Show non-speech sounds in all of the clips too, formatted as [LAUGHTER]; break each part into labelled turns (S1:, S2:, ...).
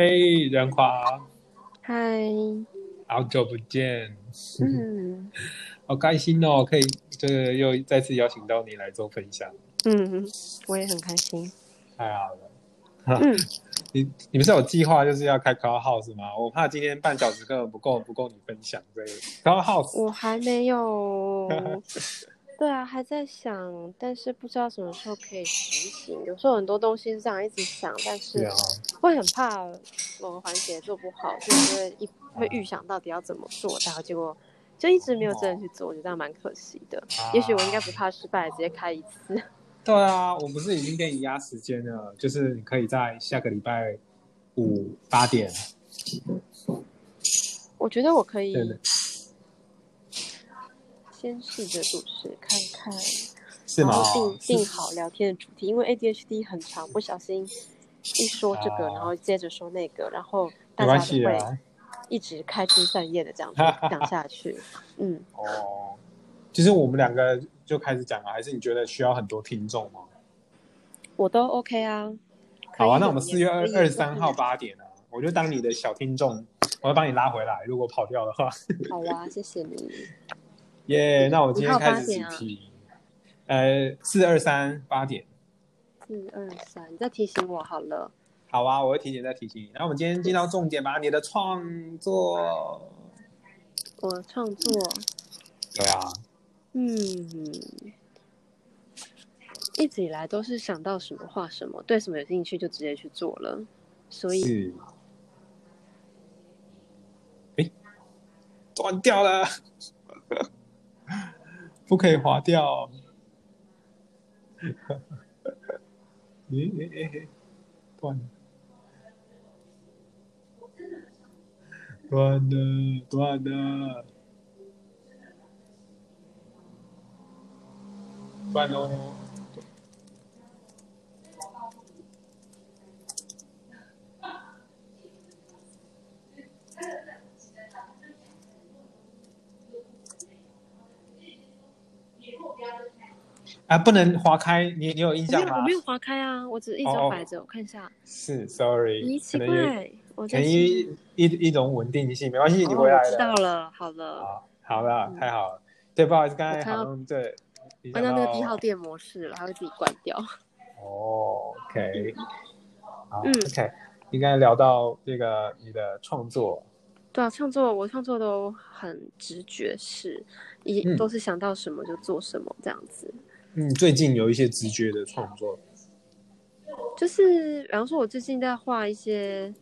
S1: 嘿，仁华，
S2: 嗨，
S1: 好久不见，
S2: 嗯 [LAUGHS]
S1: 好开心哦！可以，这个又再次邀请到你来做分享，
S2: 嗯，我也很开心。
S1: 太好了。
S2: 嗯，
S1: 你你们是有计划就是要开 Cloud House 吗？我怕今天半小时根本不够，不够你分享这个 Cloud House。
S2: 我还没有，[LAUGHS] 对啊，还在想，但是不知道什么时候可以实行。有时候很多东西是这样一直想，但是会很怕某个环节做不好，就是会一会预想到底要怎么做，然后结果就一直没有真的去做，我觉得这样蛮可惜的。
S1: 啊
S2: 也许我应该不怕失败，直接开一次。[LAUGHS]
S1: 对啊，我不是已经给你压时间了，就是你可以在下个礼拜五八点，
S2: 我觉得我可以先试着主持看看。
S1: 是吗
S2: 然？后定定好聊天的主题，因为 ADHD 很长，不小心一说这个，
S1: 啊
S2: 然后接着说那个，然后大家都会。一直开枝散叶的这样子 [LAUGHS] 讲下去。嗯，
S1: 哦，其实我们两个就开始讲了，还是你觉得需要很多听众吗？
S2: 我都 OK 啊。
S1: 好啊，那我们四月二二十三号八点啊，我就当你的小听众，我要帮你拉回来。如果跑掉的话，
S2: 好啊，谢谢你。
S1: 耶、那我今天开始
S2: 八点啊
S1: 主题，呃，四二三八点。
S2: 四二三，你再提醒我好了。
S1: 好啊，我会提前再提醒你。那我们今天进到重点吧，你的创作。
S2: 我创作，
S1: 对啊，
S2: 嗯，一直以来都是想到什么画什么，对什么有兴趣就直接去做了，所以
S1: 是。哎，断掉了，[LAUGHS] 不可以划掉。[LAUGHS] 诶诶诶诶，断了，断了，断了，断喽！啊，不能划开，你你有印象吗
S2: 我没有划开啊，我只是一直摆着，我看一下。
S1: 是 （sorry），
S2: 咦，奇怪，我
S1: 可
S2: 在
S1: 能一一一种稳定性，没关系，你
S2: 哦
S1: 回来
S2: 了知道
S1: 了。
S2: 好了，
S1: 好，好了，
S2: 嗯
S1: 太好了。对，不好意思，刚才好像对，你
S2: 关
S1: 讲到
S2: 到那个一号电模式了，它会自己关掉。[LAUGHS]
S1: 哦，OK，好
S2: 嗯
S1: ，OK，应该聊到这个你的创作，
S2: 对啊，创作我创作都很直觉式，一
S1: 嗯
S2: 都是想到什么就做什么这样子。
S1: 嗯，最近有一些直觉的创作，
S2: 就是比方说，我最近在画一些，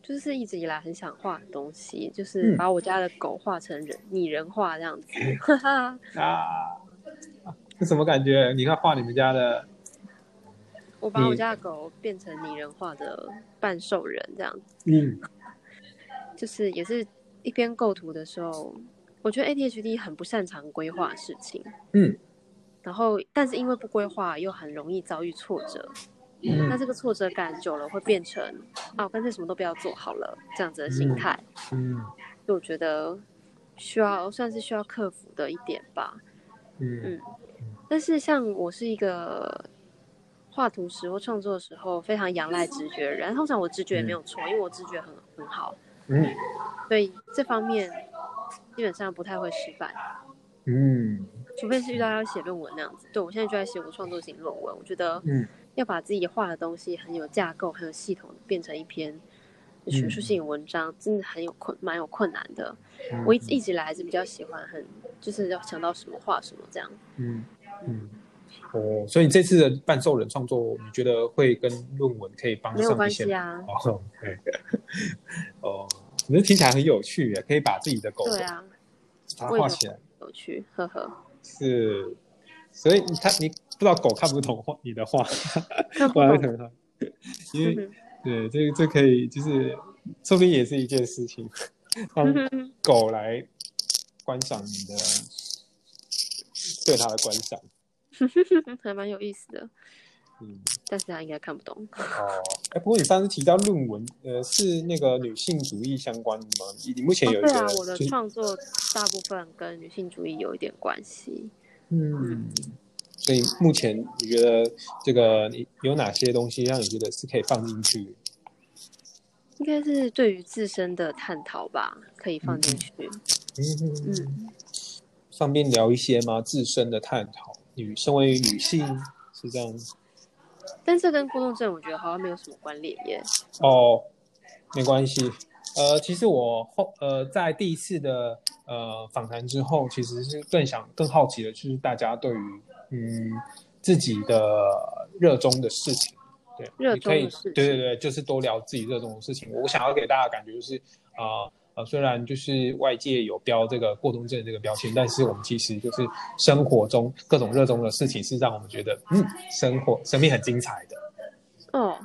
S2: 就是一直以来很想画的东西，就是
S1: 嗯
S2: 把我家的狗画成人拟人化这样子。[LAUGHS] 哈哈，
S1: 啊，是什么感觉？你看画你们家的，
S2: 我把我家的狗变成拟人化的半兽人这样子。
S1: 嗯
S2: 就是也是一边构图的时候，我觉得 ADHD 很不擅长规划事情，
S1: 嗯
S2: 然后但是因为不规划又很容易遭遇挫折，那
S1: 嗯
S2: 这个挫折感久了会变成啊，干脆什么都不要做好了这样子的心态，
S1: 嗯
S2: 所以我觉得需要算是需要克服的一点吧。
S1: 嗯
S2: 但是像我是一个画图时或创作的时候非常仰赖直觉的人，通常我直觉也没有错，因为我直觉很很好，
S1: 嗯
S2: 所以这方面基本上不太会失败。
S1: 嗯
S2: 除非是遇到要写论文那样子。对我现在就在写我创作型论文，我觉得
S1: 嗯
S2: 要把自己画的东西很有架构、很有系统，变成一篇学术性文章，真的很有困，蛮有困难的。
S1: 嗯，
S2: 我一直一直以来还是比较喜欢很，就是要想到什么画什么这样。
S1: 嗯嗯。哦，所以这次的半兽人创作，你觉得会跟论文可以帮
S2: 没有关系啊，[LAUGHS]
S1: 哦，对，哦，你这听起来很有趣耶，可以把自己的狗
S2: 对啊，
S1: 把它
S2: 我也觉
S1: 画起来，
S2: 有趣，呵呵。
S1: 是，所以你看你不知道狗看不懂画你的话，
S2: 看不
S1: 我还
S2: 懂
S1: 很好，因为
S2: 嗯
S1: 对这这可以就是，说不定也是一件事情，[LAUGHS] 让狗来观赏你的，对它的观赏，[LAUGHS]
S2: 还蛮有意思的，
S1: 嗯。
S2: 但是他应该看不懂。
S1: 哦，哎，不过你上次提到论文，呃，是那个女性主义相关的吗？你你目前有一个，
S2: 哦对啊，我的
S1: 就是
S2: 创作大部分跟女性主义有一点关系。
S1: 嗯，所以目前你觉得这个你有哪些东西让你觉得是可以放进去？
S2: 应该是对于自身的探讨吧，可以放进去。
S3: 嗯
S2: 嗯，
S3: 方便聊一些吗？自身的探讨，女身为女性是这样子
S2: 但这跟过动症我觉得好像没有什么关联耶。
S3: 哦，没关系。呃，其实我后呃在第一次的呃访谈之后，其实是更想更好奇的，就是大家对于嗯自己的热衷的事情，对，
S2: 热衷的事情
S3: 对对对，就是多聊自己热衷的事情。我想要给大家感觉就是啊。呃呃，虽然就是外界有标这个过冬症这个标签，但是我们其实就是生活中各种热衷的事情，是让我们觉得，嗯，生活生命很精彩的。
S2: 哦，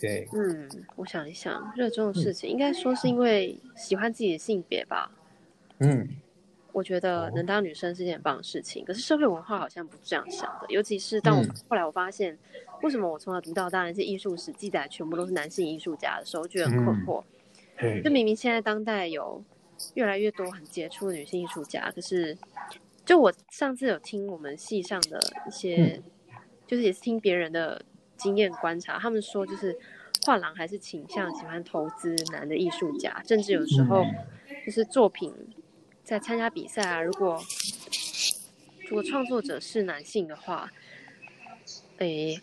S3: 对，
S2: 嗯，我想一想，热衷的事情，应该说是因为喜欢自己的性别吧。
S3: 嗯
S2: 我觉得能当女生是件很棒的事情，可是社会文化好像不是这样想的。尤其是当我
S3: 嗯
S2: 后来我发现，为什么我从小读到大那些艺术史记载全部都是男性艺术家的时候，我觉得很困惑。
S3: 嘿 [LAUGHS]
S2: 就明明现在当代有越来越多很杰出的女性艺术家，可是就我上次有听我们系上的一些，就是也是听别人的经验观察，他们说就是画廊还是倾向喜欢投资男的艺术家，甚至有时候就是作品在参加比赛啊，如果如果创作者是男性的话，诶、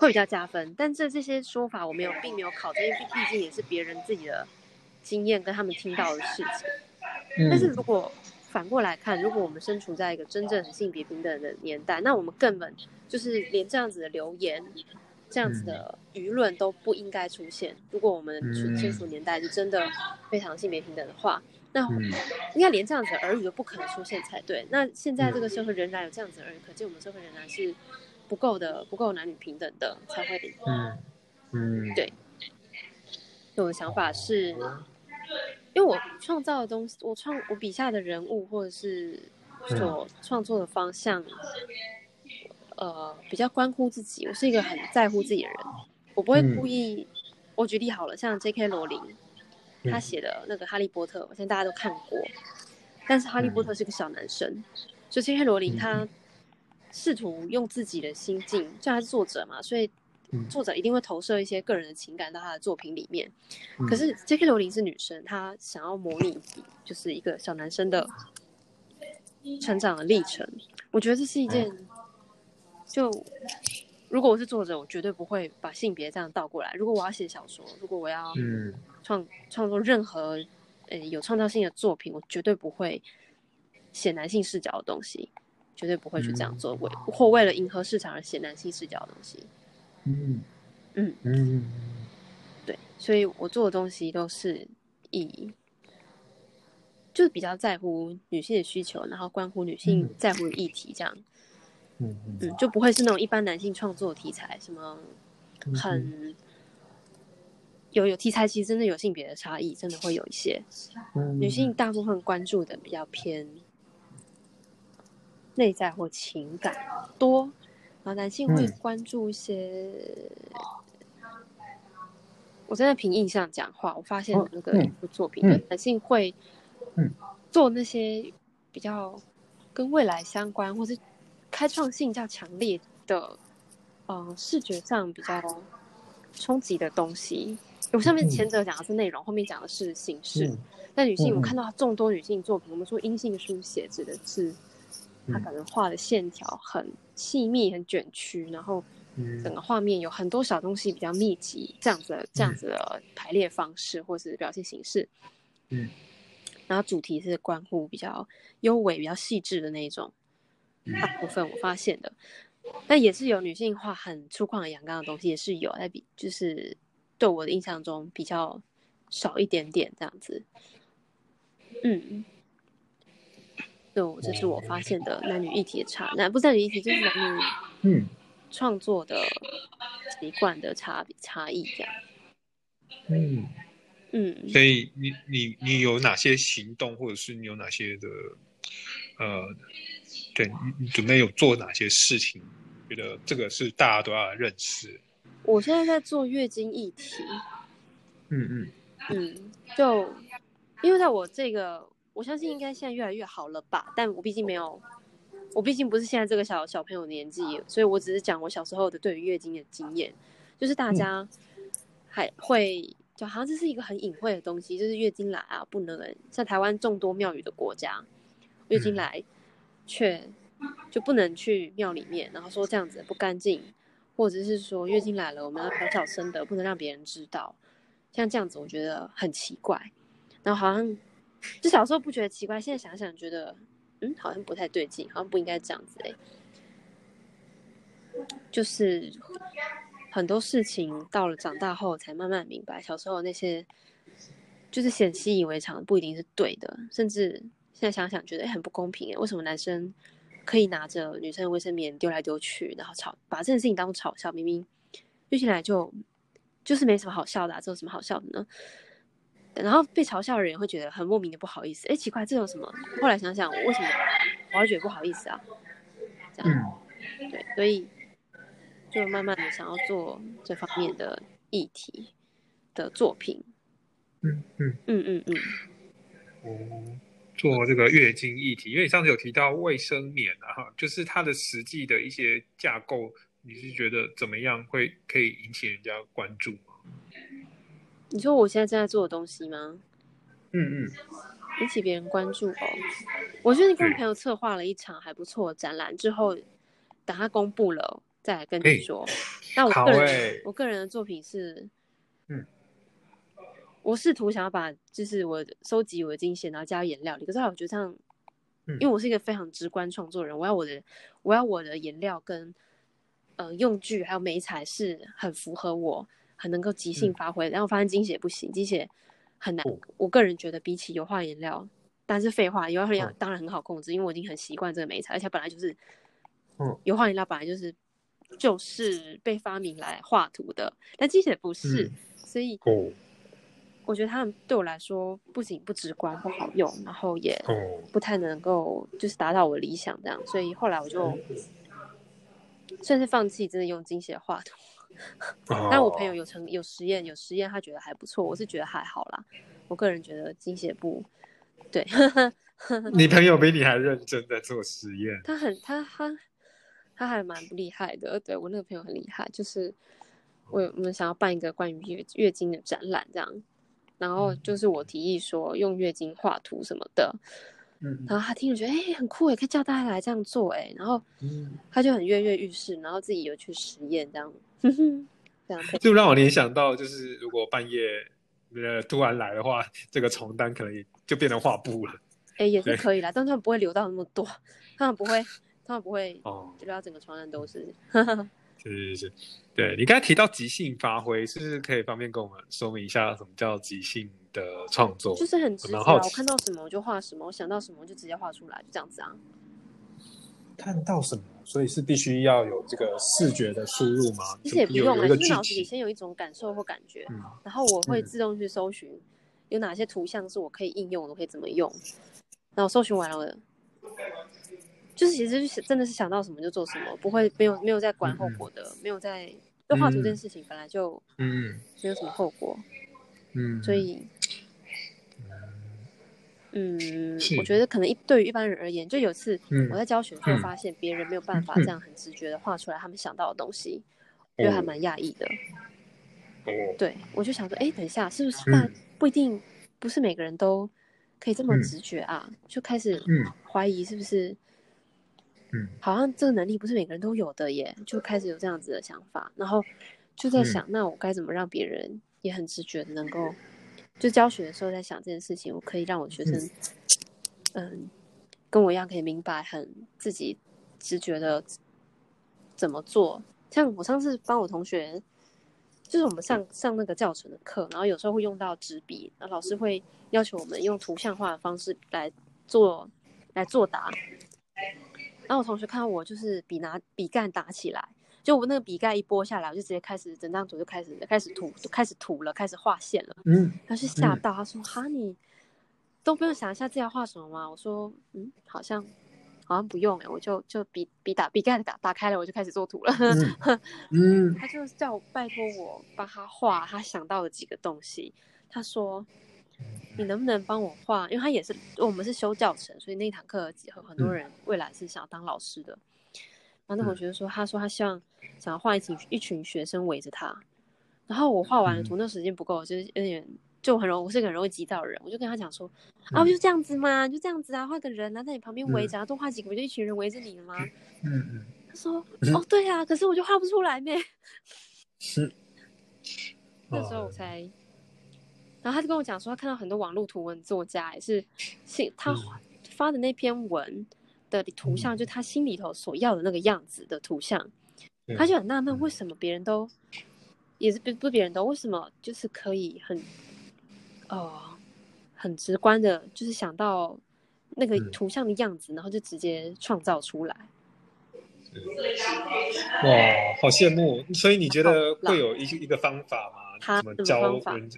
S2: 会比较加分。但这这些说法我没有，并没有考证，因为毕毕竟也是别人自己的经验跟他们听到的事情。但是
S3: 嗯
S2: 如果反过来看，如果我们身处在一个真正的性别平等的年代，那我们根本就是连这样子的留言、这样子的舆论都不应该出现。如果我们身处年代是真的非常性别平等的话，那
S3: 嗯
S2: 应该连这样子的耳语都不可能出现才对。那现在这个社会仍然有这样子的耳语，可见我们社会仍然是不够的、不够男女平等的，才会。
S3: 嗯嗯，
S2: 对我的想法是，因为我创造的东西，我创我笔下的人物或者是所创作的方向，呃，比较关乎自己。我是一个很在乎自己的人，我不会
S3: 嗯
S2: 故意。我举例好了，像 J.K. 罗琳，他
S3: 嗯
S2: 写的那个《哈利波特》，我相信大家都看过。但是哈利波特是个小男生，所以 J.K. 罗琳他试图用自己的心境，就他是作者嘛，所以
S3: 嗯
S2: 作者一定会投射一些个人的情感到他的作品里面。
S3: 嗯
S2: 可是 J.K. 罗琳是女生，她想要模拟就是一个小男生的成长的历程。我觉得这是一件，就如果我是作者，我绝对不会把性别这样倒过来。如果我要写小说，如果我要
S3: 嗯
S2: 创创作任何呃有创造性的作品，我绝对不会写男性视角的东西，绝对不会去这样做，为或为了迎合市场而写男性视角的东西。
S3: 嗯。
S2: 嗯
S3: 嗯。
S2: 对，所以我做的东西都是以，就是比较在乎女性的需求，然后关乎女性
S3: 嗯。
S2: 在乎的议题，这样，
S3: 嗯。
S2: 嗯，就不会是那种一般男性创作题材，什么
S3: 嗯
S2: 很有有题材，其实真的有性别的差异，真的会有一些
S3: 嗯。
S2: 女性大部分关注的比较偏内在或情感多，然后男性会
S3: 嗯
S2: 关注一些。我真的凭印象讲话，我发现
S3: 哦
S2: 那个
S3: 嗯
S2: 一部作品，
S3: 嗯
S2: 就男性会
S3: 嗯
S2: 做那些比较跟未来相关或是开创性较强烈的，呃，视觉上比较冲击的东西。我上面
S3: 嗯
S2: 前者讲的是内容，后面讲的是形式。
S3: 嗯
S2: 但女性，我看到众多女性作品，我们说阴性书写指的是她
S3: 嗯。
S2: 可能画的线条很细密、很卷曲，然后
S3: 嗯。
S2: 整个画面有很多小东西比较密集，这样子的这样子的排列方式或是表现形式。
S3: 嗯，
S2: 然后主题是关乎比较优美、比较细致的那一种，
S3: 嗯。
S2: 大部分我发现的，但也是有女性画很粗犷的阳刚的东西，也是有，在比就是对我的印象中比较少一点点这样子。嗯，就这是我发现的男女议题的差，男不是男女议题，就是男女
S3: 嗯
S2: 创作的习惯的差别差异这样。
S3: 嗯，
S2: 嗯，
S1: 所以你你你有哪些行动，或者是你有哪些的呃，对你你准备有做哪些事情？觉得这个是大家都要认识。
S2: 我现在在做月经议题，
S1: 嗯嗯
S2: 嗯，就因为在我这个，我相信应该现在越来越好了吧，但我毕竟没有，我毕竟不是现在这个小小朋友年纪，所以我只是讲我小时候的对于月经的经验，就是大家还会就好像这是一个很隐晦的东西，就是月经来啊，不能像台湾众多庙宇的国家，月经来却就不能去庙里面，然后说这样子不干净，或者是说月经来了我们要小小声的，不能让别人知道，像这样子我觉得很奇怪，然后好像就小时候不觉得奇怪，现在想想觉得嗯好像不太对劲，好像不应该这样子哎，就是。很多事情到了长大后才慢慢明白，小时候那些就是显习以为常，不一定是对的。甚至现在想想，觉得很不公平诶，为什么男生可以拿着女生的卫生棉丢来丢去，然后吵把这件事情当嘲笑？明明遇起来就就是没什么好笑的，这有什么好笑的呢？然后被嘲笑的人也会觉得很莫名的不好意思。哎，奇怪，这有什么？后来想想，我为什么我要觉得不好意思啊？这样，对，所以。就慢慢的想要做这方面的议题的作品，
S1: 嗯嗯
S2: 嗯嗯嗯，
S1: 哦，做这个月经议题，因为你上次有提到卫生棉啊，哈，就是它的实际的一些架构，你是觉得怎么样会可以引起人家关注吗？
S2: 你说我现在正在做的东西吗？
S1: 嗯嗯，
S2: 引起别人关注哦。我最近跟朋友策划了一场还不错的展览，之后等他公布了。再来跟你说，那我个人我个人的作品是，
S1: 嗯，
S2: 我试图想要把就是我收集我的精血，然后加颜料里。可是我觉得这样，因为我是一个非常直观创作人，我要我的我要我的颜料跟呃用具还有美彩是很符合我，很能够即兴发挥。然后发现精血不行，精血很难。我个人觉得比起油画颜料，但是废话，油画颜料当然很好控制，因为我已经很习惯这个美材，而且本来就是，
S1: 嗯，
S2: 油画颜料本来就是。就是被发明来画图的，但其实不是，所以我觉得他们对我来说不仅不直观不好用，然后也不太能够就是达到我理想这样，所以后来我就算是放弃真的用精血画图。但我朋友有成有实验有实验，他觉得还不错，我是觉得还好啦。我个人觉得精血不对。[LAUGHS] [LAUGHS]
S1: 你朋友比你还认真在做实验，
S2: 他很他他。他还蛮不厉害的，对我那个朋友很厉害，就是我我们想要办一个关于月月经的展览这样，然后就是我提议说用月经画图什么的，
S1: 嗯，
S2: 然后他听了觉得哎很酷也可以叫大家来这样做哎，然后他就很跃跃欲试，然后自己有去实验，这样 [LAUGHS]
S1: 就让我联想到就是如果半夜呃突然来的话，这个床单可能也就变成画布了，
S2: 哎也是可以啦，但他们不会留到那么多，他们不会。他们不会
S1: 哦，
S2: 就要整个床单都是。[LAUGHS]
S1: 是是是，对你刚才提到即兴发挥，是不是可以方便跟我们说明一下什么叫即兴的创作？
S2: 就是很直接啊，我看到什么我就画什么，我想到什么就直接画出来，就这样子啊。
S3: 看到什么，所以是必须要有这个视觉的输入吗？
S2: 其实也不用
S3: 啊，
S2: 就是脑子里先有一种感受或感觉，然后我会自动去搜寻有哪些图像是我可以应用的，可以怎么用，然后搜寻完了。就是其实是真的是想到什么就做什么，不会没有没有在管后果的，没有在就画图这件事情本来就
S1: 嗯。
S2: 没有什么后果，
S1: 嗯，
S2: 所以嗯，我觉得可能一对于一般人而言，就有次我在教学的时候发现别人没有办法这样很直觉的画出来他们想到的东西，我觉得还蛮讶异的。对，我就想说，哎，等一下，是不是那不一定不是每个人都可以这么直觉啊？就开始怀疑是不是。
S1: 嗯，
S2: 好像这个能力不是每个人都有的耶，就开始有这样子的想法，然后就在想，那我该怎么让别人也很直觉的能够，就教学的时候在想这件事情，我可以让我学生，嗯，跟我一样可以明白，很自己直觉的怎么做。像我上次帮我同学，就是我们上上那个教程的课，然后有时候会用到纸笔，然后老师会要求我们用图像化的方式来做来作答。然后我同学看到我就是笔拿笔杆打起来，就我那个笔盖一拨下来，我就直接开始整张图就开始开始涂，开始涂了，开始画线了。
S1: 嗯，
S2: 他是吓到，他说：“哈，你都不用想一下自己要画什么吗？”我说：“嗯，好像好像不用哎，我就就笔笔打笔盖打打开了，我就开始做图了。”
S1: 嗯，
S2: 他就叫我拜托我帮他画他想到的几个东西。他说。你能不能帮我画？因为他也是我们是修教程，所以那堂课很很多人未来是想要当老师的。然后那同学说，他说他希望想要画一群一群学生围着他，然后我画完了图，那时间不够，就是有点就很容，我是个很容易急躁的人，我就跟他讲说，啊，不就这样子嘛，就这样子啊，画个人啊，在你旁边围着，多画几个，不就一群人围着你了吗？
S1: 嗯嗯。
S2: 他说，哦，对啊，可是我就画不出来咩。[LAUGHS] 是。[LAUGHS] 那时候我才，然后他就跟我讲说，他看到很多网络图文作家也是，是他发的那篇文的图像，就他心里头所要的那个样子的图像，他就很纳闷，为什么别人都，也是不不别人都为什么就是可以很，呃，很直观的，就是想到那个图像的样子，然后就直接创造出来。
S1: 哇，好羡慕！所以你觉得会有一一个方法吗？
S2: 他
S1: 怎么教人？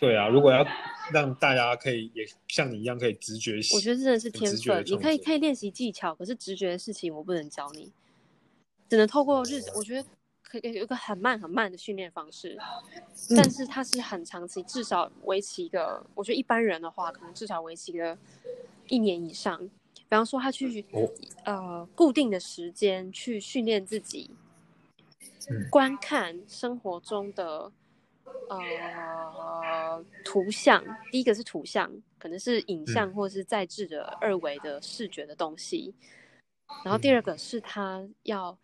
S1: 对啊，如果要让大家可以也像你一样可以直觉，
S2: 我觉得真的是天分。你可以可以练习技巧，可是直觉的事情我不能教你，只能透过日子。我觉得可以有一个很慢很慢的训练方式，但是它是很长期，至少维持一个。我觉得一般人的话，可能至少维持个一年以上。比方说，他去呃固定的时间去训练自己，观看生活中的。呃，图像，第一个是图像，可能是影像或者是在制的二维的视觉的东西。然后第二个是他要，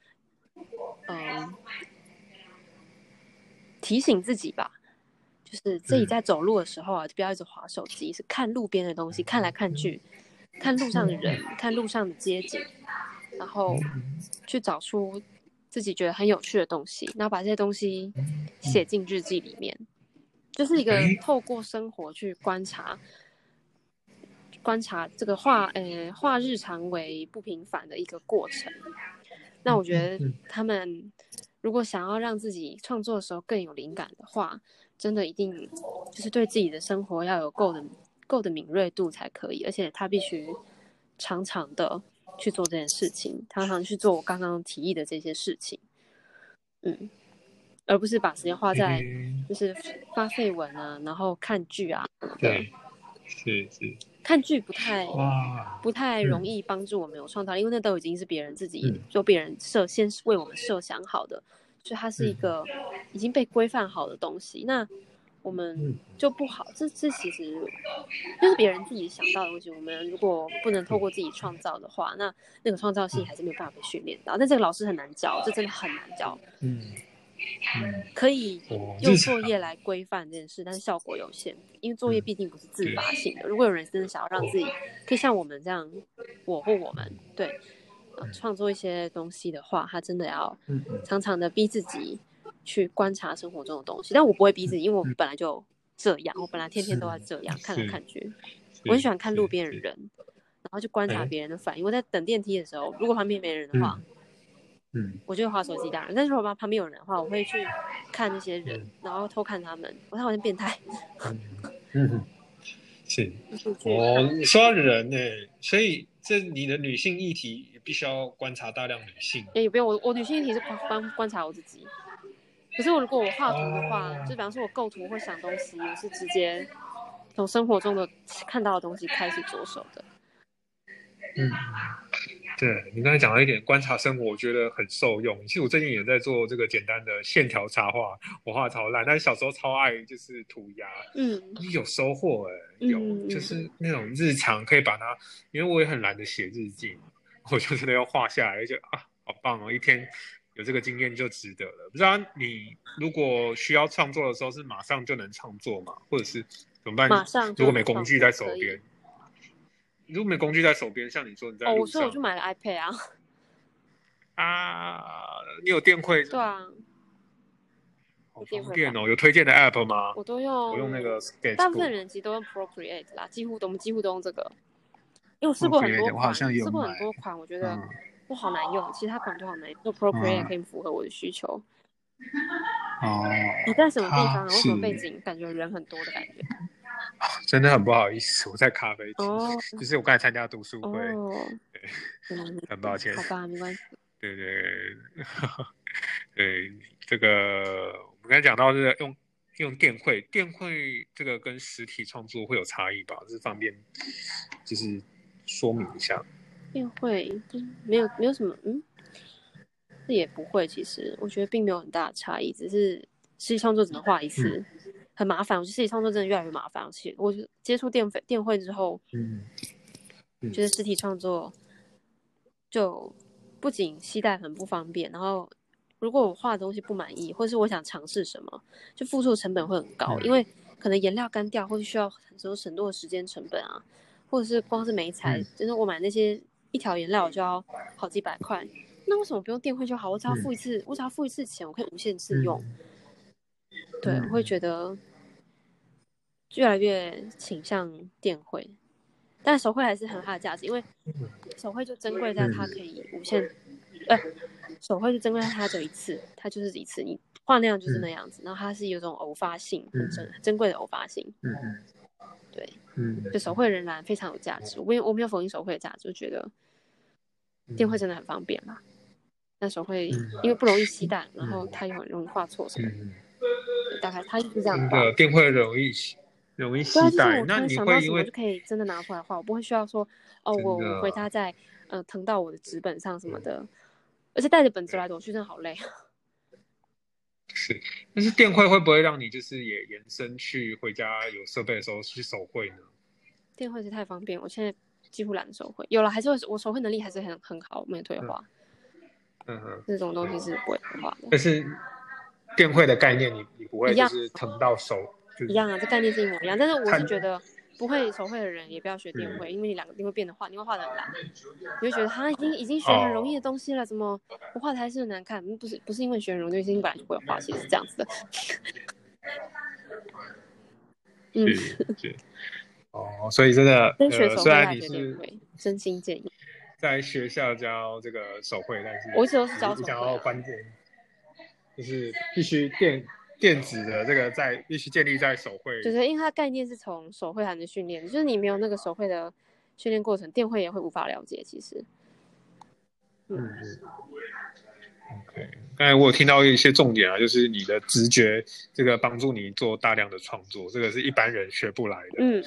S2: 嗯，提醒自己吧，就是自己在走路的时候啊，就不要一直划手机，是看路边的东西，看来看去，看路上的人，看路上的街景，然后去找出。自己觉得很有趣的东西，然后把这些东西写进日记里面，就是一个透过生活去观察，观察这个画，呃，化日常为不平凡的一个过程。那我觉得他们如果想要让自己创作的时候更有灵感的话，真的一定就是对自己的生活要有够的够的敏锐度才可以，而且他必须常常的。去做这件事情，常常去做我刚刚提议的这些事情，嗯，而不是把时间花在就是发废文啊，然后看剧啊。
S1: 对，是是。
S2: 看剧不太不太容易帮助我们有创造力，因为那都已经是别人自己就别人设先为我们设想好的，所以它是一个已经被规范好的东西。那我们就不好，这这其实就是别人自己想到的东西。我们如果不能透过自己创造的话，那那个创造性还是没有办法被训练到。但这个老师很难教，这真的很难教。嗯嗯，可以用作业来规范这件事，但是效果有限，因为作业毕竟不是自发性的。如果有人真的想要让自己可以像我们这样，我或我们对创作一些东西的话，他真的要常常的逼自己。去观察生活中的东西，但我不会逼自己，因为我本来就这样，我本来天天都在这样看来看去。我很喜欢看路边的人，然后去观察别人的反应。我在等电梯的时候，如果旁边没人的话，嗯，我就会划手机当然。但是如果旁边有人的话，我会去看那些人，然后偷看他们。我好像变态。
S1: 嗯，是。哦，说到人呢，所以这你的女性议题也必须要观察大量女性。
S2: 也不用我，我女性议题是观观察我自己。可是我如果我画图的话，就比方说我构图或想东西，我是直接从生活中的看到的东西开始着手的。
S1: 嗯，对你刚才讲到一点观察生活，我觉得很受用。其实我最近也在做这个简单的线条插画，我画超烂，但是小时候超爱就是涂鸦，嗯，有收获哎，有就是那种日常可以把它，因为我也很懒得写日记嘛，我就真的要画下来，而且啊，好棒哦，一天。有这个经验就值得了。不知道你如果需要创作的时候，是马上就能创作吗？或者是怎么办？
S2: 马上。
S1: 如果没工具在手边，如果没工具在手边，像你说你在哦，
S2: 所以我就买了 iPad 啊。
S1: 啊，你有电绘？
S2: 对啊。
S1: 好方便哦，有推荐的 App 吗？
S2: 我都用。
S1: 我用那个。
S2: 大部分人其实都用 Procreate 啦，几乎都我们几乎都用这个。因为我试过很多款，试过很多款，我觉得。都好难用，其他款都好难用。做 Procreate 可以符合我的需求。
S1: 哦。
S2: 你在什么地方？为什么背景感觉人很多的感觉？
S1: 真的很不好意思，我在咖啡厅。哦。就是我刚才参加读书会。哦。对。[LAUGHS] 很抱歉。
S2: 好吧，没关系。
S1: 对对。对，[LAUGHS] 这个我们刚才讲到是用用电绘，电绘这个跟实体创作会有差异吧？这方便就是说明一下。
S2: 电会，没有没有什么，嗯，这也不会。其实我觉得并没有很大的差异，只是实体创作只能画一次，很麻烦。我觉得实体创作真的越来越麻烦。其实我接触电电绘之后，
S1: 嗯，
S2: 觉得实体创作就不仅携带很不方便，然后如果我画的东西不满意，或是我想尝试什么，就付出的成本会很高，因为可能颜料干掉，或者需要很多很多的时间成本啊，或者是光是媒材，就是我买那些一条颜料就要好几百块。那为什么不用电绘就好？我只要付一次，我只要付一次钱，我可以无限次用。对，我会觉得越来越倾向电绘，但手绘还是很它的价值，因为手绘就珍贵在它可以无限，呃，手绘就珍贵在它只有一次，它就是一次，你画那样就是那样子，然后它是有种偶发性，很珍珍贵的偶发性。
S1: 嗯嗯，
S2: 对，
S1: 嗯，
S2: 就手绘仍然非常有价值。我没有我没有否定手绘的价值，就觉得电绘真的很方便嘛。那手绘因为不容易吸淡，然后它又很容易画错什么，大概它就是这样。
S1: 的电绘容易容易携带，那你会因为
S2: 就可以真的拿出来画，我不会需要说哦，我我回家再呃腾到我的纸本上什么的，而且带着本子来走去真的好累。[LAUGHS]
S1: 是，但是电绘会不会让你就是也延伸去回家有设备的时候去手绘呢？
S2: 电绘是太方便，我现在几乎懒得手绘，有了还是会我手绘能力还是很很好，没有退化。
S1: 嗯哼，
S2: 这种东西是不会画的。
S1: 但是电绘的概念，你你不会就是疼到手，
S2: 一样啊，这概念是一模一样。但是我是觉得不会手绘的人也不要学电绘，因为你两个定会变得画，你会画的很烂，你会觉得他已经已经学很容易的东西了，怎么我画的还是很难看？不是不是因为学很容易，是因为本来就会画，其实是这样子的。
S1: 嗯，是 [LAUGHS] 哦，所以真的，
S2: 跟学手绘
S1: 还
S2: 学电绘，真心建议。
S1: 在学校教这个手绘，但是
S2: 我一直都是教手
S1: 绘。要关键就是必须电电子的这个在必须建立在手绘。
S2: 就是因为它概念是从手绘还能训练，就是你没有那个手绘的训练过程，电绘也会无法了解。其实，
S1: 嗯嗯。OK，刚才我有听到一些重点啊，就是你的直觉这个帮助你做大量的创作，这个是一般人学不来的。
S2: 嗯。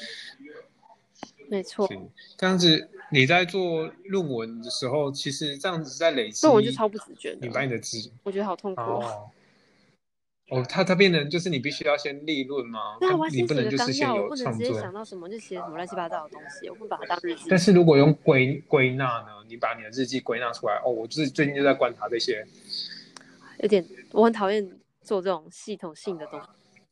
S2: 没错，
S1: 这样子你在做论文的时候，其实这样子在累积，
S2: 论文就超不直觉的。
S1: 你把你的直，
S2: 我觉得好痛苦
S1: 哦。哦，它它变成就是你必须要先立论吗？
S2: 对啊，我
S1: 你不能就是先
S2: 有
S1: 创作，
S2: 直接想到什么就写什么乱七八糟的东西，我不把它当日记。
S1: 但是如果用归归纳呢？你把你的日记归纳出来，哦，我就是最近就在观察这些。
S2: 有点，我很讨厌做这种系统性的东西。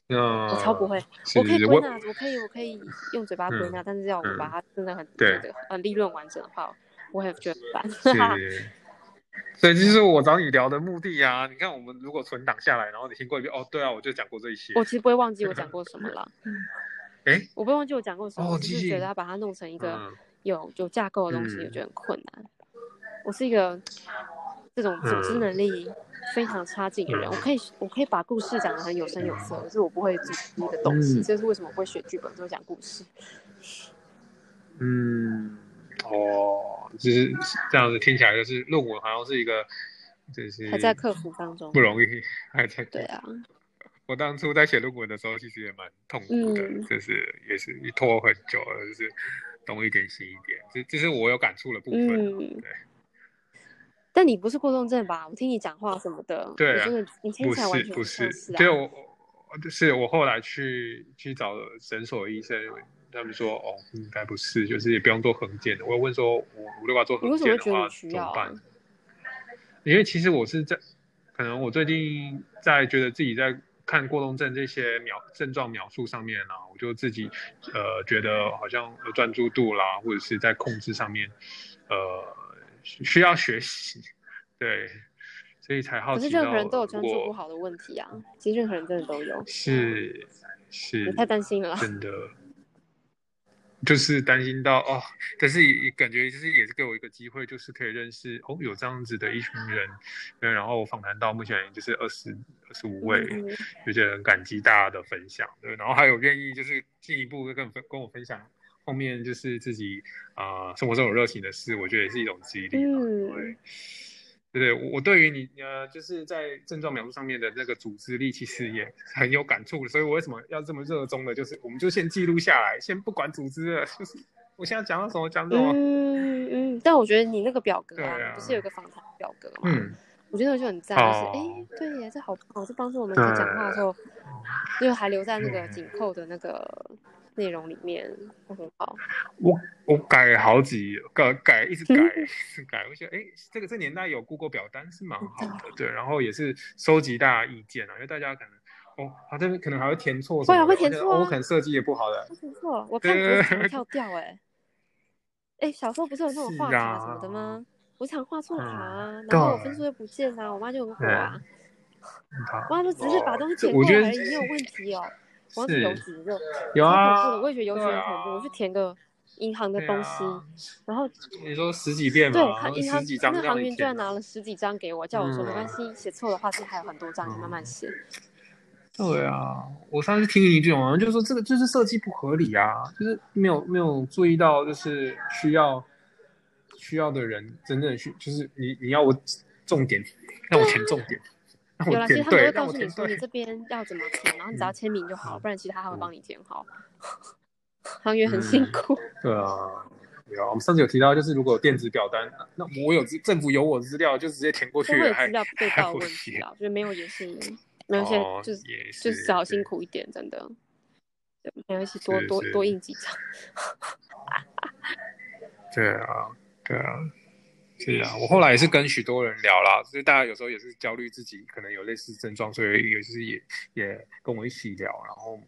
S1: 嗯，
S2: 我超不会，我可以归纳，我可以，我可以用嘴巴归纳，但是要我把它真的很
S1: 对
S2: 的呃利润完整的话，我会觉得烦。[LAUGHS]
S1: 所以这是我找你聊的目的啊！你看，我们如果存档下来，然后你听过一遍，哦，对啊，我就讲过这一些。
S2: 我其实不会忘记我讲过什么 [LAUGHS] 了。
S1: 哎，
S2: 我不会忘记我讲过什么，我只是觉得要把它弄成一个有有架构的东西，我觉得很困难。我是一个这种组织能力。非常差劲的人，我可以我可以把故事讲得很有声有色，可是我不会组一个东西，这是为什么会选剧本，就会讲故事。
S1: 嗯，哦，就是这样子听起来，就是论文好像是一个，就是
S2: 还在克服当中，
S1: 不容易，还在
S2: 对啊。
S1: 我当初在写论文的时候，其实也蛮痛苦的，就是也是一拖很久了，就是东一点西一点，这这是我有感触的部分，对。
S2: 但你不是过动症吧？我听你讲话什么的，
S1: 对啊，
S2: 你听起来完全
S1: 不是。
S2: 是
S1: 就我，就是我后来去去找诊所医生，他们说哦，应该不是，就是也不用做横件的。我问说，我如果要做横件的话怎么办？因为其实我是在，可能我最近在觉得自己在看过动症这些描症状描述上面呢，我就自己呃觉得好像专注度啦，或者是在控制上面，呃。需要学习，对，所以才好奇。
S2: 可是任何人都有专注不好的问题啊，其实任何人真的都有。
S1: 是是，
S2: 你太担心了。
S1: 真的，就是担心到哦，但是也感觉就是也是给我一个机会，就是可以认识哦有这样子的一群人，嗯，然后访谈到目前就是二十二十五位，就觉得很感激大家的分享，对，然后还有愿意就是进一步跟分跟我分享。后面就是自己啊，生活中有热情的事，我觉得也是一种激励。嗯，对，对我对于你呃，就是在症状描述上面的那个组织力，其实也很有感触。所以我为什么要这么热衷的？就是我们就先记录下来，先不管组织了，就是我现在讲到什么讲什么。
S2: 嗯嗯。但我觉得你那个表格啊，不是有个访谈表格吗？嗯。我觉得就很赞，就是
S1: 哦
S2: 哎，对耶，这好棒，这帮助我们在讲话的时候，就还留在那个紧扣的那个内容里面，都很好。
S1: 我我改好几改改一直改 [LAUGHS] 改，我觉得哎，这个这年代有 Google 表单是蛮好的，对，然后也是收集大家意见啊，因为大家可能哦，他这边可能还会填错什么，
S2: 会啊会填错啊
S1: 我可能设计也不好的，
S2: 填错，我看
S1: 对
S2: 我跳掉哎、哎、小时候不是有那种画卡什么的吗？我常画错卡啊，
S1: 嗯
S2: 然后我分数又不见啊，我妈就很火啊。
S1: 好
S2: 我妈说只是把东西填
S1: 哦我觉得
S2: 过而已，没有问题哦。我要是邮局就
S1: 有啊，，
S2: 我也觉得邮局很恐怖。我去填个银行的东西，
S1: 啊
S2: 然后
S1: 你说十几遍嘛，
S2: 对，
S1: 然后
S2: 他银行
S1: 十几张
S2: 那行员居然，拿了十几张给我，叫我说
S1: 嗯
S2: 没关系，写错的话是还有很多张，你慢慢写。
S1: 对啊，我上次听你这种，好像就是说这个就是设计不合理啊，就是没有没有注意到，就是需要需要的人真正需，就是你你要我重点，让我填重点，让 [LAUGHS]
S2: 有啦，其实他们会告诉你说你
S1: 对，[LAUGHS]
S2: 这边要怎么填，然后你只要签名就好，
S1: 嗯
S2: 不然其他他会
S1: 嗯
S2: 帮你填好。行员很辛
S1: 嗯
S2: 苦。
S1: 对啊。有啊，我们上次有提到，就是如果有电子表单，那我有资政府有我资料，就直接填过去
S2: 资料被
S1: 还
S2: 盗问题啊，我觉得没有也是没有一些
S1: 哦
S2: 就是
S1: 是
S2: 就是只好辛苦一点，真的。对，没关系，多多多印几张。[LAUGHS]
S1: 对啊，对啊，是啊，我后来也是跟许多人聊啦，就是大家有时候也是焦虑自己可能有类似症状，所以也是也也跟我一起聊，然后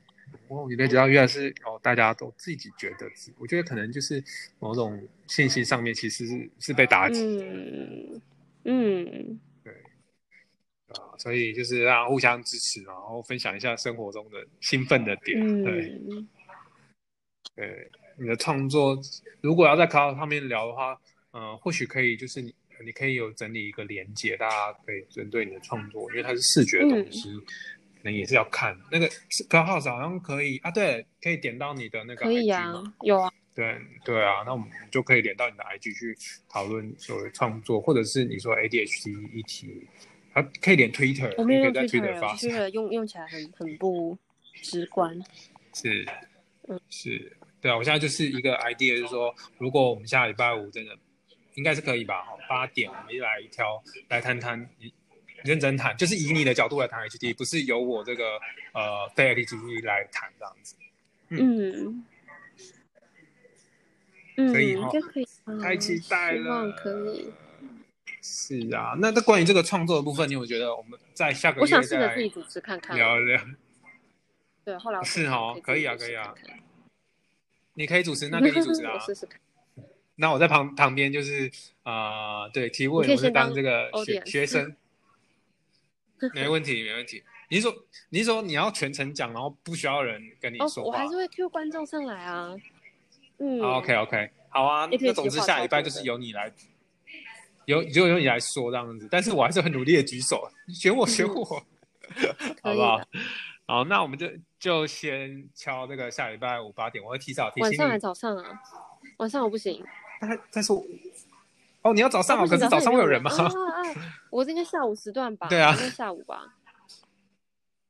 S1: 我也了解到原来是哦，大家都自己觉得自，我觉得可能就是某种信息上面其实是是被打击的，
S2: 嗯嗯，
S1: 啊，所以就是让互相支持，然后分享一下生活中的兴奋的点，对。
S2: 嗯，
S1: 对你的创作，如果要在 Cloud 上面聊的话，呃，或许可以就是你你可以有整理一个连接，大家可以针对你的创作，因为它是视觉的东西，
S2: 嗯。
S1: 可能也是要看那个 Clubhouse 好像可以啊，对，可以点到你的那个
S2: 可以啊，有啊，
S1: 对对啊，那我们就可以连到你的 IG 去讨论所谓创作，或者是你说 ADHD 议题，它，可以连 Twitter，
S2: 我没有用
S1: 你可以在 Twitter，Twitter 发
S2: 我觉得用用起来很很不直观。
S1: 是
S2: 嗯，
S1: 是，对啊，我现在就是一个 idea，就是说，如果我们下礼拜五真的应该是可以吧，哈，八点我们一来一挑来谈谈，认真谈，就是以你的角度来谈 HD，不是由我这个呃非 HD 来谈这样子。
S2: 嗯嗯，
S1: 可以哈太期待
S2: 希望
S1: 了
S2: 可以。
S1: 是啊，那那关于这个创作的部分，你有觉得我们在下个
S2: 我
S1: 月
S2: 想试着
S1: 再
S2: 自己主持看看。
S1: 聊聊？
S2: 对，后来
S1: 是哦可以啊可以啊你可以主持，那给你主持啊 [LAUGHS]
S2: 我。试试看。
S1: 那我在旁旁边就是啊、呃对提问，我是
S2: 当
S1: 当这个学学生，[LAUGHS] 没问题没问题。你是说你是说你要全程讲，然后不需要人跟你
S2: 哦，
S1: 说话、
S2: 我还是会 Q 观众上来啊。嗯
S1: o k OK，好啊，那总之下礼拜就是由你来，由就由你来说这样子。但是我还是很努力的举手，选我选我，好不好？好，那我们就就先敲这个下礼拜五八点，我会提早提醒你
S2: 晚上还
S1: 你。
S2: 早上啊？晚上我不行。
S1: 但但是我哦，你要早上哦，
S2: 哦不行
S1: 可是早上会有人吗？
S2: 啊啊啊！我应该下午时段吧？[LAUGHS]
S1: 对啊
S2: 应该下午吧。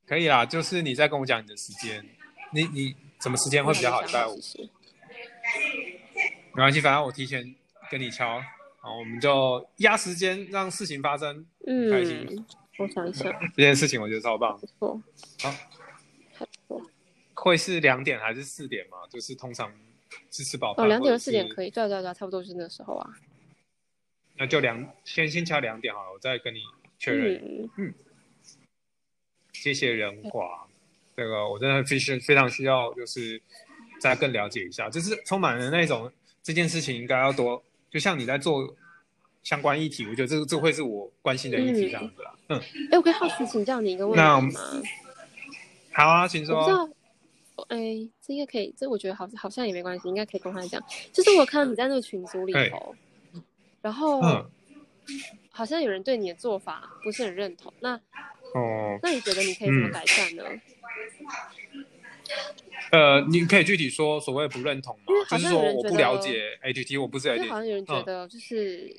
S1: 可以啦，就是你再跟我讲你的时间，你你什么时间会比较好？礼拜五没关系，反正我提前跟你敲，好我们就压时间让事情发生。嗯开心
S2: 嗯，我想一想，
S1: 这件事情我觉得超棒
S2: 不，错，
S1: 好。会是两点还是四点嘛？就是通常是吃饱饭
S2: 哦，两点到四点可以，对啊对啊对啊，差不多就是那个时候啊。
S1: 那就两先先敲两点好了，我再跟你确认。
S2: 嗯，
S1: 谢谢仁华，这个我真的非常非常需要，就是再更了解一下，就是充满了那种这件事情应该要多，就像你在做相关议题，我觉得这个这会是我关心的议题这样子啦。嗯，
S2: 哎，我可以好奇请教你一个问题吗？
S1: 好啊，请说。
S2: 我不知道，哎，这应该可以，这我觉得好好像也没关系，应该可以公开讲。就是我看到你在那个群组里头，然后
S1: 嗯，
S2: 好像有人对你的做法不是很认同，那
S1: 哦，
S2: 那你觉得你可以怎么
S1: 嗯
S2: 改善呢？
S1: 呃，你可以具体说所谓不认同吗就是说我不了解 A T T，我不是
S2: 因为好
S1: AGT。
S2: 像有人觉
S1: 嗯
S2: 得就是。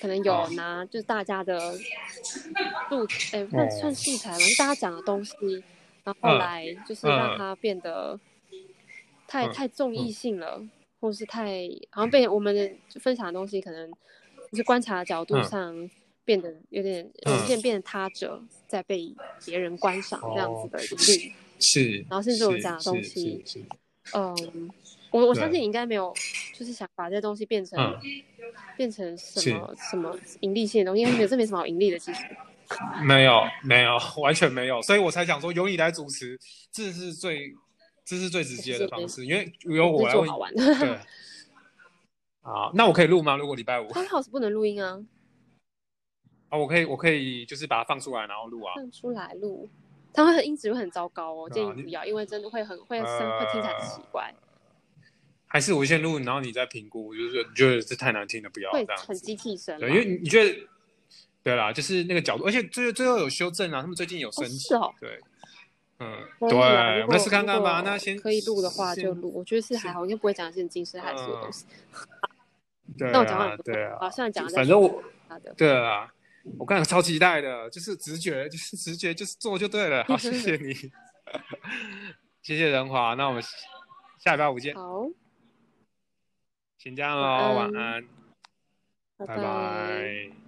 S2: 可能有
S1: 哦
S2: 拿就是大家的素，哎、算
S1: 哦
S2: 算素材嘛，就大家讲的东西，然后
S1: 嗯
S2: 来就是让
S1: 嗯
S2: 它变得太、
S1: 嗯
S2: 太重义性了，或是太好像被我们的分享的东西可能就是观察的角度
S1: 嗯。
S2: 上变得有点，
S1: 嗯。
S2: 有点变得他者在被别人观赏这样子的
S1: 哦
S2: 比例。
S1: 是，
S2: 然后甚至我
S1: 们
S2: 讲的东西嗯，我我相信你应该没有，就是想把这些东西变成、
S1: 嗯。
S2: 变成什么什么盈利性的东西，因为没有这没什么好盈利的，其实。[LAUGHS]
S1: 没有没有 [LAUGHS] 完全没有，所以我才想说由你来主持，这是最这是最直接的方式，因为由我来问
S2: 好玩的。
S1: 对。啊，那我可以录吗？如果礼拜五 [LAUGHS]
S2: Clubhouse 不能录音啊，
S1: 啊，我可以我可以就是把它放出来然后录啊。
S2: 放出来录，它会很音质会很糟糕哦，建议不要，因为真的会很会声
S1: 呃
S2: 会听起来很奇怪，
S1: 还是我先录，然后你再评估，就是你觉得这太难听了，不要
S2: 会很
S1: 这样子。
S2: 机器声嘛。
S1: 对，因为你觉得，对啦，就是那个角度，而且最最后有修正啊，他们最近有升级。
S2: 是哦
S1: 对，嗯，对，
S2: 啊如果
S1: 我们来试看看吧。那先
S2: 可以录的话就录，我觉得是还好，应该不会讲一些很惊世骇俗的东西。[LAUGHS]
S1: 对 [LAUGHS]
S2: 那我讲完
S1: 啊，对啊，
S2: 啊，虽然讲
S1: 反正我
S2: 他的，
S1: 对啊，我刚才超期待的，就是直觉，就是直觉，就是做就对了。好，谢谢你，[LAUGHS] 谢谢仁华。那我们下礼拜五见，
S2: 好，
S1: 先这样喽，
S2: 晚安拜。
S1: 拜。